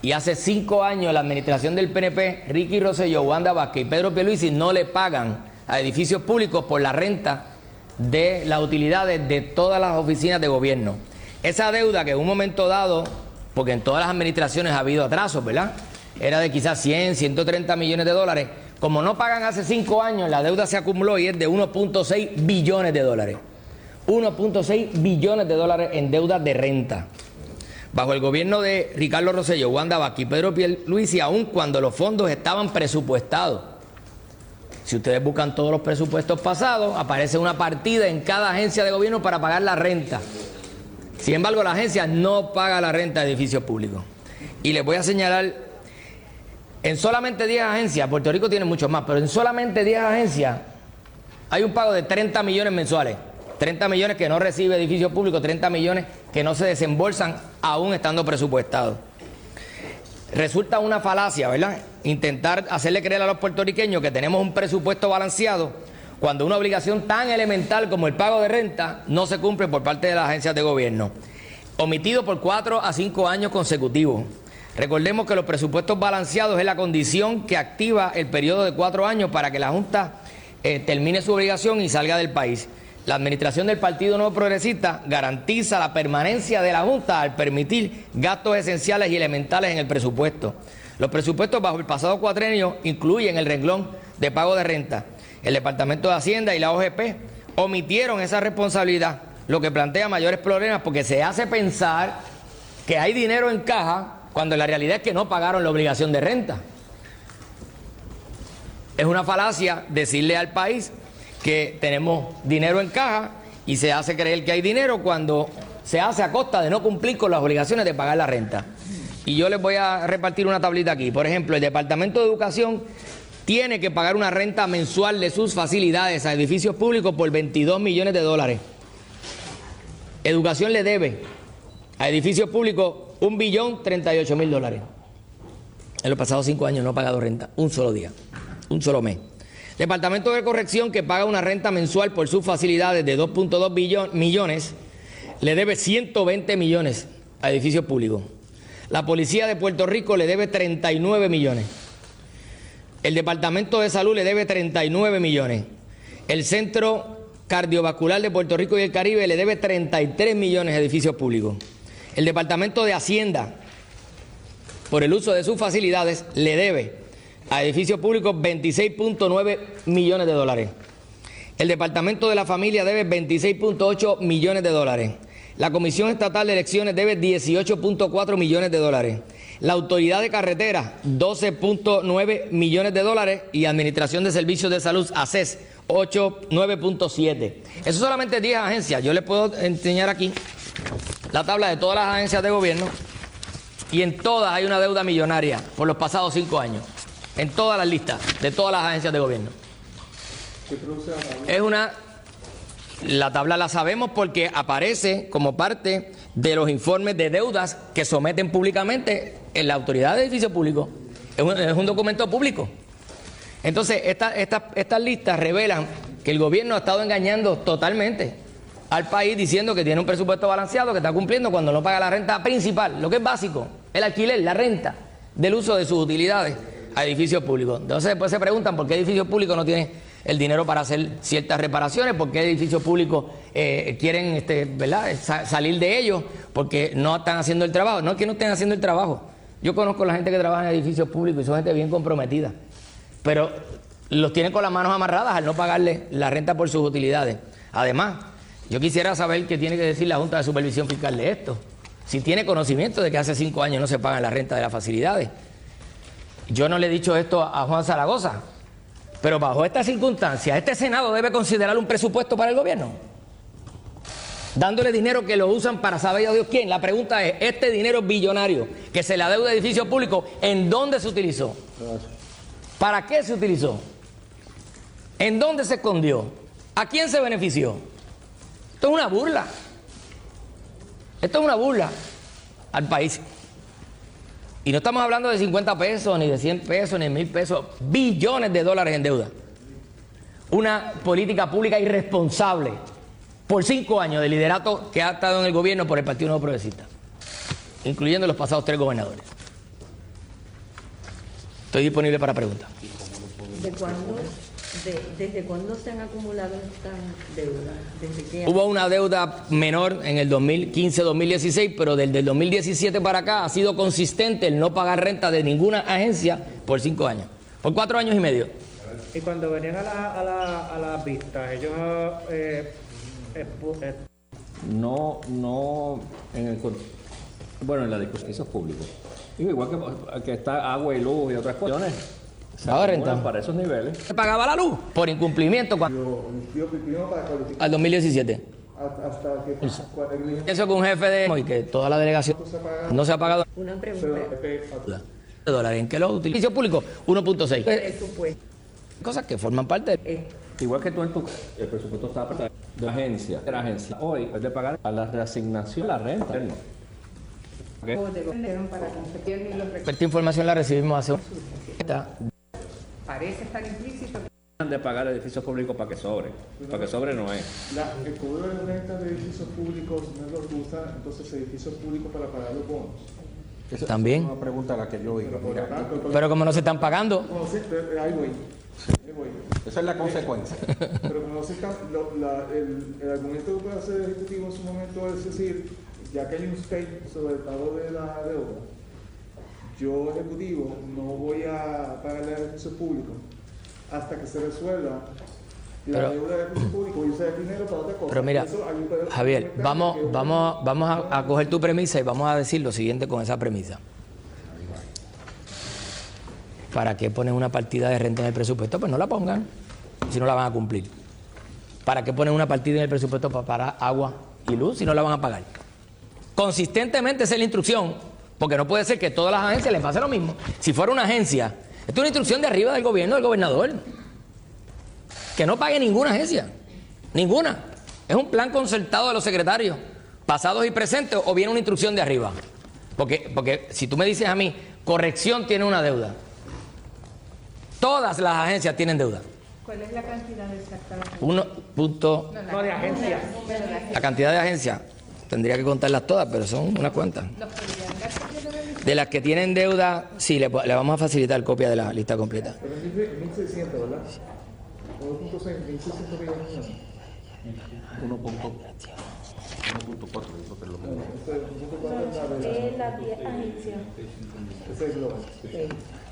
Y hace cinco años la administración del PNP, Ricky Rosselló, Wanda Vázquez y Pedro Pierluisi no le pagan a edificios públicos por la renta de las utilidades de todas las oficinas de gobierno. Esa deuda que en un momento dado, porque en todas las administraciones ha habido atrasos, ¿verdad? Era de quizás 100, 130 millones de dólares. Como no pagan hace cinco años, la deuda se acumuló y es de 1.6 billones de dólares. 1.6 billones de dólares en deuda de renta. Bajo el gobierno de Ricardo Rosselló, Wanda Vázquez y Pedro Pierluisi, aún cuando los fondos estaban presupuestados. Si ustedes buscan todos los presupuestos pasados, aparece una partida en cada agencia de gobierno para pagar la renta. Sin embargo, la agencia no paga la renta de edificios públicos. Y les voy a señalar, en solamente 10 agencias, Puerto Rico tiene muchos más, pero en solamente 10 agencias hay un pago de 30 millones mensuales. 30 millones que no recibe edificios públicos, 30 millones que no se desembolsan aún estando presupuestados. Resulta una falacia, ¿verdad? Intentar hacerle creer a los puertorriqueños que tenemos un presupuesto balanceado cuando una obligación tan elemental como el pago de renta no se cumple por parte de las agencias de gobierno, omitido por cuatro a cinco años consecutivos. Recordemos que los presupuestos balanceados es la condición que activa el periodo de cuatro años para que la Junta eh, termine su obligación y salga del país. La administración del Partido Nuevo Progresista garantiza la permanencia de la Junta al permitir gastos esenciales y elementales en el presupuesto. Los presupuestos bajo el pasado cuatrenio incluyen el renglón de pago de renta. El Departamento de Hacienda y la OGP omitieron esa responsabilidad, lo que plantea mayores problemas porque se hace pensar que hay dinero en caja cuando la realidad es que no pagaron la obligación de renta. Es una falacia decirle al país que tenemos dinero en caja y se hace creer que hay dinero cuando se hace a costa de no cumplir con las obligaciones de pagar la renta. Y yo les voy a repartir una tablita aquí. Por ejemplo, el Departamento de Educación tiene que pagar una renta mensual de sus facilidades a edificios públicos por 22 millones de dólares. Educación le debe a edificios públicos un billón 38 mil dólares. En los pasados cinco años no ha pagado renta, un solo día, un solo mes. Departamento de Corrección que paga una renta mensual por sus facilidades de 2.2 billo- millones, le debe 120 millones a edificios públicos. La Policía de Puerto Rico le debe 39 millones. El Departamento de Salud le debe 39 millones. El Centro Cardiovascular de Puerto Rico y el Caribe le debe 33 millones a edificios públicos. El Departamento de Hacienda, por el uso de sus facilidades, le debe a edificios públicos 26.9 millones de dólares. El Departamento de la Familia debe 26.8 millones de dólares. La Comisión Estatal de Elecciones debe 18.4 millones de dólares. La Autoridad de Carreteras, 12.9 millones de dólares. Y Administración de Servicios de Salud, ACES, 8, 9.7. Eso solamente 10 agencias. Yo les puedo enseñar aquí la tabla de todas las agencias de gobierno. Y en todas hay una deuda millonaria por los pasados cinco años. En todas las listas de todas las agencias de gobierno. Es una. La tabla la sabemos porque aparece como parte de los informes de deudas que someten públicamente en la autoridad de edificio público. Es un, documento público. Entonces, esta- esta- estas listas revelan que el gobierno ha estado engañando totalmente al país diciendo que tiene un presupuesto balanceado, que está cumpliendo cuando no paga la renta principal, lo que es básico, el alquiler, la renta del uso de sus utilidades a edificios públicos. Entonces después se preguntan por qué edificios públicos no tienen el dinero para hacer ciertas reparaciones, por qué edificios públicos eh, quieren este, salir de ellos, porque no están haciendo el trabajo. No es que no estén haciendo el trabajo. Yo conozco a la gente que trabaja en edificios públicos y son gente bien comprometida, pero los tienen con las manos amarradas al no pagarle la renta por sus utilidades. Además, yo quisiera saber qué tiene que decir la Junta de Supervisión Fiscal de esto. Si tiene conocimiento de que hace cinco años no se pagan la renta de las facilidades. Yo no le he dicho esto a Juan Zaragoza, pero bajo estas circunstancias, este Senado debe considerar un presupuesto para el gobierno. Dándole dinero que lo usan para saber a Dios quién. La pregunta es, este dinero billonario que se le adeuda a edificios públicos, ¿en dónde se utilizó? ¿Para qué se utilizó? ¿En dónde se escondió? ¿A quién se benefició? Esto es una burla. Esto es una burla al país. Y no estamos hablando de 50 pesos, ni de 100 pesos, ni de 1000 pesos, billones de dólares en deuda. Una política pública irresponsable por cinco años de liderato que ha estado en el gobierno por el Partido Nuevo Progresista, incluyendo los pasados tres gobernadores. Estoy disponible para preguntas. ¿De cuándo, de- ¿Desde cuándo se han acumulado estas deudas? ¿Desde qué Hubo una deuda menor en el 2015-2016, pero desde el 2017 para acá ha sido consistente el no pagar renta de ninguna agencia por cinco años, por cuatro años y medio. Y cuando venían a la, a la, a las vistas, ellos eh, eh, No, no, en el, bueno, en la discusión, eso es público. Digo, igual que, que está agua y luz y otras cuestiones. Se renta. para esos niveles. Se pagaba la luz por incumplimiento cuando, al 2017. hasta que Eso que un jefe de y que toda la delegación no se ha pagado Una pregunta. de dólares. ¿En qué lo utiliza? Servicio público 1.6. Presupuesto. Cosas que forman parte de Igual que tú en tu el presupuesto está para de la agencia, de la agencia. Hoy es de pagar a la reasignación la renta. ¿no? ¿Ok? Esta información la recibimos hace un... Parece estar implícito. de pagar edificios públicos para que sobre. Para que sobre no es. La, el cobro de renta de edificios públicos no es lo que usa entonces edificios públicos para pagar los bonos. También. una pregunta a la que yo iba. Pero como no se están pagando, No, sí, pero ahí voy. Ahí voy. Esa es la consecuencia. Pero como no se está, lo- la- el, el argumento que puede hacer el Ejecutivo en su momento es decir, ya que hay un stake sobre el pago de la deuda, yo, Ejecutivo, no voy a pagarle a edificios públicos hasta que se resuelva la Pero- deuda de edificios públicos y usar dinero para otra cosa. pero mira, Javier, vamos, vamos, vamos a, a coger tu premisa y vamos a decir lo siguiente con esa premisa. ¿Para qué ponen una partida de renta en el presupuesto? Pues no la pongan, si no la van a cumplir. ¿Para qué ponen una partida en el presupuesto para pagar agua y luz si no la van a pagar? Consistentemente esa es la instrucción, porque no puede ser que todas las agencias les pase lo mismo. Si fuera una agencia, esto es una instrucción de arriba del gobierno, del gobernador. Que no pague ninguna agencia, ninguna. Es un plan concertado de los secretarios, pasados y presentes, o viene una instrucción de arriba. Porque, porque si tú me dices a mí, corrección tiene una deuda. Todas las agencias tienen deuda. ¿Cuál es la cantidad exacta? Uno punto, No, de agencia. la cantidad de agencias, tendría que contarlas todas, pero son unas cuantas. De las que tienen deuda, sí, le, le vamos a facilitar copia de la lista completa. Pero es 1600, ¿verdad? 1.6, 1600 millones. 1.4, dijo que es lo mismo. Es la 10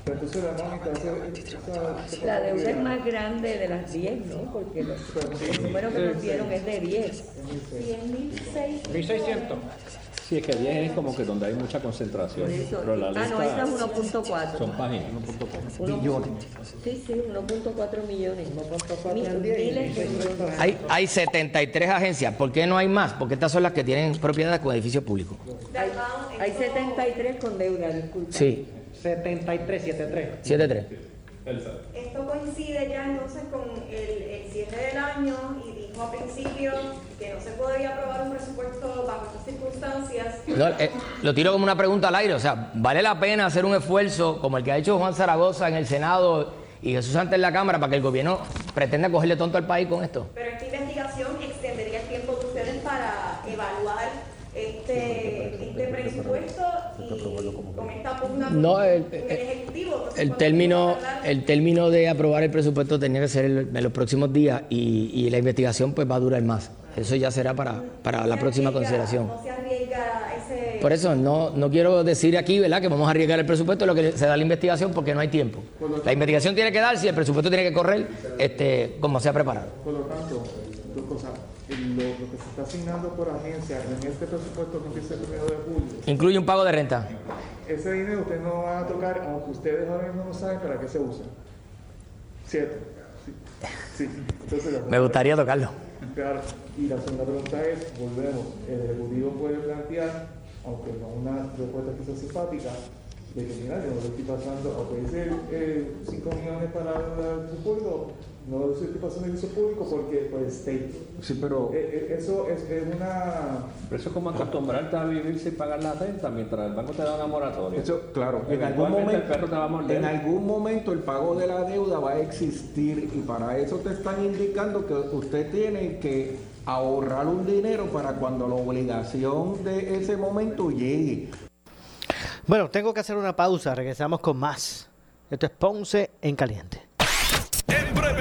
la Mónica, esa- esa- La deuda es más grande de las 10, ¿no? Porque los, el número que nos dieron es de 10. 100.000, 1600. Sí, es que 10 es como que donde hay mucha concentración. Eso. Pero la Ah, lista no, esa es 1.4. son páginas, 1.4. Uno- Sí, sí, 1.4 millones. Mil- miles de millones. Hay, hay 73 agencias. ¿Por qué no hay más? Porque estas son las que tienen propiedades con edificios públicos. Hay, hay 73 con deuda, disculpa. Sí, 73, 73. 73. Esto coincide ya entonces con el, el cierre del año y dijo a principio que no se podía aprobar un presupuesto bajo estas circunstancias. No, eh, lo tiro como una pregunta al aire. O sea, ¿vale la pena hacer un esfuerzo como el que ha hecho Juan Zaragoza en el Senado y Jesús Sánchez en la Cámara para que el gobierno pretenda cogerle tonto al país con esto? Pero investigación extendería el tiempo de ustedes para evaluar este, este presupuesto y con esta pugna No, el- podemos término, el término de aprobar el presupuesto tenía que ser el- en los próximos días y, y la investigación pues va a durar más. Eso ya será para, para la próxima consideración. Por eso no, no quiero decir aquí, ¿verdad?, que vamos a arriesgar el presupuesto lo que se da la investigación porque no hay tiempo. La investigación tiene que darse y el presupuesto tiene que correr este, como se ha preparado. Por lo tanto, dos cosas. Lo, lo que se está asignando por agencia en este presupuesto que empieza el 1 de julio, Incluye un pago de renta. ese dinero ustedes no van a tocar, aunque ustedes ahora mismo no saben para qué se usa. ¿Cierto? Sí. sí. Entonces, Me gustaría tocarlo. Claro. Y la segunda pregunta es, volvemos, el Ejecutivo puede plantear, aunque no una respuesta quizás simpática, de que mira, yo no lo estoy pasando, aunque dice eh, 5 millones para el uso no lo estoy pasando el uso público porque por el state. Sí, pero... Eh, eh, eso es, es una... Pero eso es como acostumbrarte a vivir sin pagar la renta mientras el banco te da una moratoria. Eso, claro, en algún, Eventualmente momento, el perro te va a morder. en algún momento el pago de la deuda va a existir y para eso te están indicando que usted tiene que ahorrar un dinero para cuando la obligación de ese momento llegue. Bueno, tengo que hacer una pausa. Regresamos con más. Esto es Ponce en Caliente.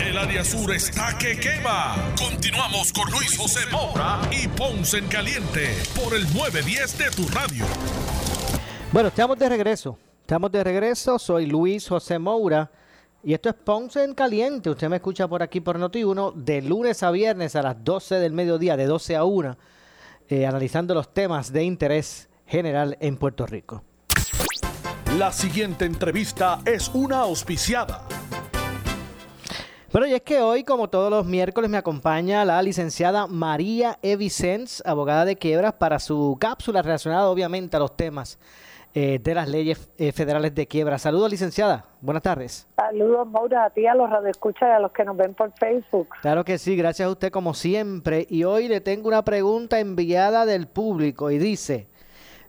El área sur está que quema. Continuamos con Luis José Moura y Ponce en Caliente por el 910 de tu radio. Bueno, estamos de regreso. Estamos de regreso. Soy Luis José Moura. Y esto es Ponce en Caliente. Usted me escucha por aquí por Noti1 de lunes a viernes a las 12 del mediodía, de 12 a 1, eh, analizando los temas de interés general en Puerto Rico. La siguiente entrevista es una auspiciada. Bueno, y es que hoy, como todos los miércoles, me acompaña la licenciada María E. Vicens, abogada de quiebras, para su cápsula relacionada obviamente a los temas eh, de las leyes eh, federales de quiebra. Saludos, licenciada. Buenas tardes. Saludos, Maura, a ti, a los radioescuchas y a los que nos ven por Facebook. Claro que sí, gracias a usted como siempre. Y hoy le tengo una pregunta enviada del público y dice,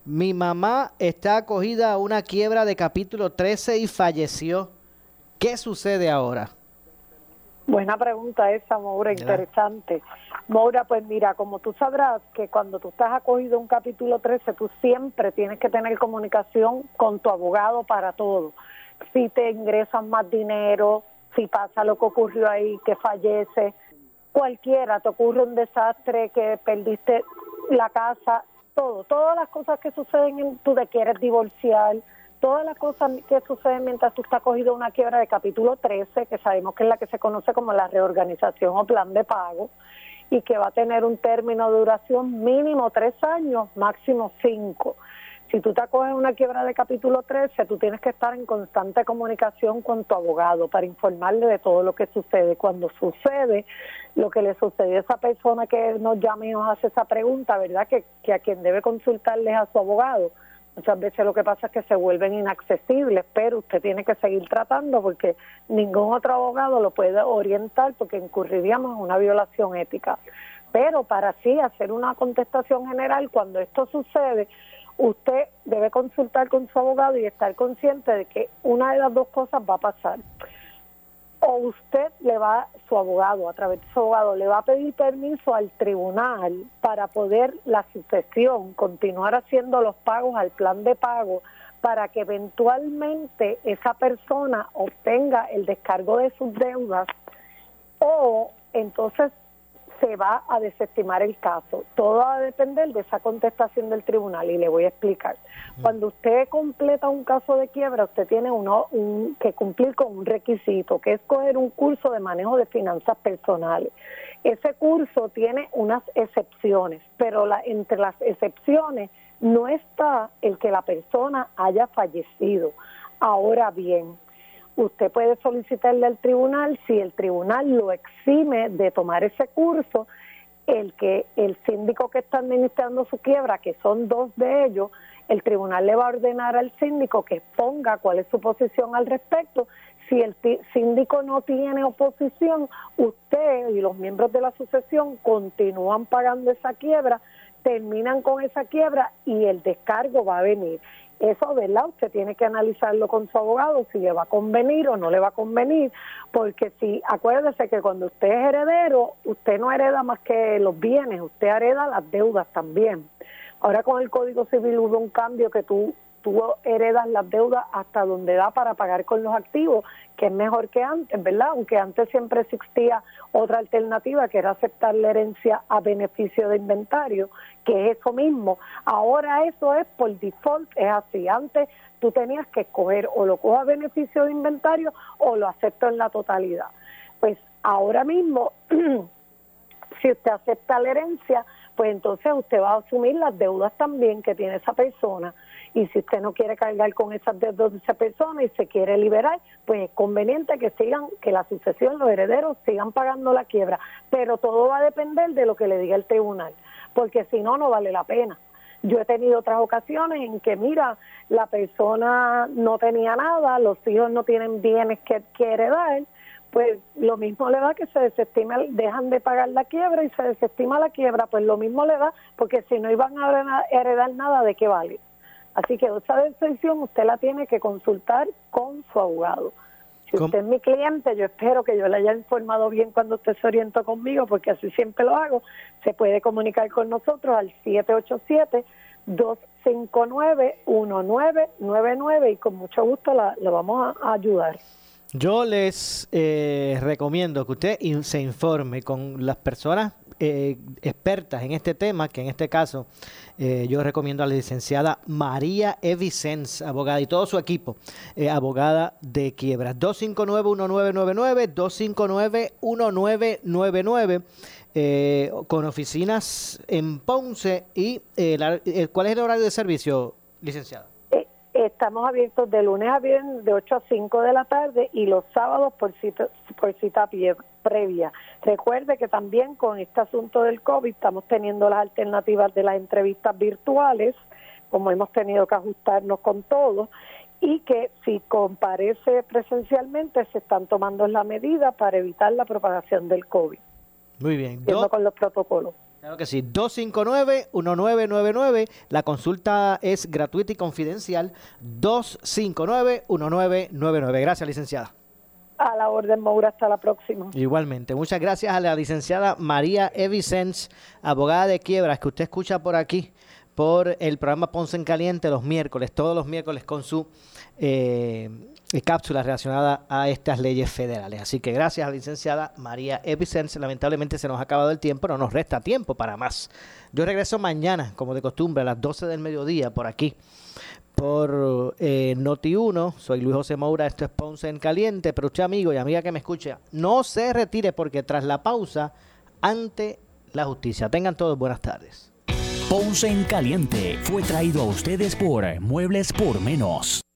mi mamá está acogida a una quiebra de capítulo 13 y falleció. ¿Qué sucede ahora? Buena pregunta esa, Maura, interesante. Maura, pues mira, como tú sabrás que cuando tú estás acogido a un capítulo 13, tú siempre tienes que tener comunicación con tu abogado para todo. Si te ingresan más dinero, si pasa lo que ocurrió ahí, que fallece, cualquiera, te ocurre un desastre, que perdiste la casa, todo, todas las cosas que suceden, en, tú te quieres divorciar, todas las cosas que suceden mientras tú estás cogido una quiebra de capítulo 13, que sabemos que es la que se conoce como la reorganización o plan de pago, y que va a tener un término de duración mínimo tres años, máximo cinco. Si tú te acoges una quiebra de capítulo 13, tú tienes que estar en constante comunicación con tu abogado para informarle de todo lo que sucede. Cuando sucede lo que le sucedió a esa persona que nos llama y nos hace esa pregunta, ¿verdad? Que, que a quien debe consultarle es a su abogado. Muchas veces lo que pasa es que se vuelven inaccesibles, pero usted tiene que seguir tratando porque ningún otro abogado lo puede orientar porque incurriríamos en una violación ética. Pero para así hacer una contestación general, cuando esto sucede, usted debe consultar con su abogado y estar consciente de que una de las dos cosas va a pasar. O usted le va, su abogado, a través de su abogado, le va a pedir permiso al tribunal para poder la sucesión, continuar haciendo los pagos al plan de pago para que eventualmente esa persona obtenga el descargo de sus deudas o entonces se va a desestimar el caso. Todo va a depender de esa contestación del tribunal y le voy a explicar. Cuando usted completa un caso de quiebra, usted tiene uno, un, que cumplir con un requisito, que es coger un curso de manejo de finanzas personales. Ese curso tiene unas excepciones, pero la, entre las excepciones no está el que la persona haya fallecido. Ahora bien, usted puede solicitarle al tribunal si el tribunal lo exime de tomar ese curso el que el síndico que está administrando su quiebra que son dos de ellos el tribunal le va a ordenar al síndico que ponga cuál es su posición al respecto. Si el síndico no tiene oposición usted y los miembros de la sucesión continúan pagando esa quiebra terminan con esa quiebra y el descargo va a venir eso, ¿verdad? Usted tiene que analizarlo con su abogado si le va a convenir o no le va a convenir, porque si, acuérdese que cuando usted es heredero, usted no hereda más que los bienes, usted hereda las deudas también. Ahora con el Código Civil hubo un cambio que tú tú heredas las deudas hasta donde da para pagar con los activos, que es mejor que antes, ¿verdad? Aunque antes siempre existía otra alternativa que era aceptar la herencia a beneficio de inventario, que es eso mismo. Ahora eso es por default, es así. Antes tú tenías que escoger o lo cojo a beneficio de inventario o lo acepto en la totalidad. Pues ahora mismo, si usted acepta la herencia, pues entonces usted va a asumir las deudas también que tiene esa persona y si usted no quiere cargar con esas de esa persona y se quiere liberar, pues es conveniente que sigan, que la sucesión, los herederos sigan pagando la quiebra, pero todo va a depender de lo que le diga el tribunal, porque si no, no vale la pena. Yo he tenido otras ocasiones en que, mira, la persona no tenía nada, los hijos no tienen bienes que, que heredar, pues lo mismo le da que se desestima, dejan de pagar la quiebra y se desestima la quiebra, pues lo mismo le da, porque si no iban a heredar nada, ¿de qué vale? Así que esa decisión usted la tiene que consultar con su abogado. Si usted es mi cliente, yo espero que yo le haya informado bien cuando usted se orientó conmigo, porque así siempre lo hago. Se puede comunicar con nosotros al 787-259-1999 y con mucho gusto la, vamos a ayudar. Yo les eh, recomiendo que usted se informe con las personas eh, expertas en este tema, que en este caso eh, yo recomiendo a la licenciada María Evicens, abogada y todo su equipo, abogada de quiebras. 259-1999, 259-1999, con oficinas en Ponce. ¿Y cuál es el horario de servicio, licenciada? Estamos abiertos de lunes a viernes de 8 a 5 de la tarde y los sábados por cita, por cita previa. Recuerde que también con este asunto del COVID estamos teniendo las alternativas de las entrevistas virtuales, como hemos tenido que ajustarnos con todo, y que si comparece presencialmente se están tomando la medida para evitar la propagación del COVID. Muy bien. con los protocolos. Claro que sí, 259-1999. La consulta es gratuita y confidencial. 259-1999. Gracias, licenciada. A la orden, Moura, hasta la próxima. Igualmente. Muchas gracias a la licenciada María Evicens, abogada de quiebras, que usted escucha por aquí, por el programa Ponce en Caliente los miércoles, todos los miércoles con su eh, cápsula relacionada a estas leyes federales. Así que gracias a la licenciada María Evicens. Lamentablemente se nos ha acabado el tiempo, no nos resta tiempo para más. Yo regreso mañana, como de costumbre, a las 12 del mediodía por aquí por eh, Noti1. Soy Luis José Moura, esto es Ponce en Caliente. Pero usted, amigo y amiga que me escucha, no se retire porque tras la pausa, ante la justicia. Tengan todos buenas tardes. Ponce en Caliente fue traído a ustedes por Muebles por Menos.